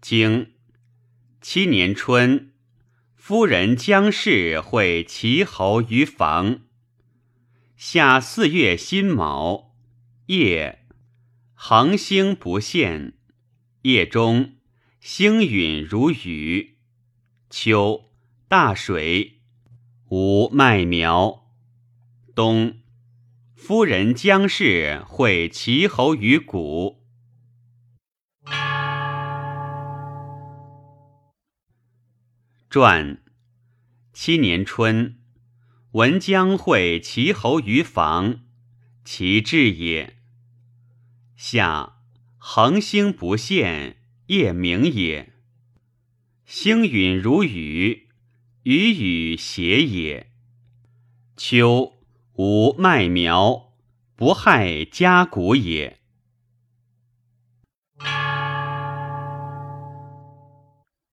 经七年春，夫人将氏会齐侯于房。夏四月辛卯，夜恒星不现。夜中星陨如雨。秋大水，无麦苗。冬夫人将氏会齐侯于谷。传七年春。闻将会齐侯于房，其志也。夏恒星不现，夜明也。星陨如雨，雨雨谐也。秋无麦苗，不害家谷也。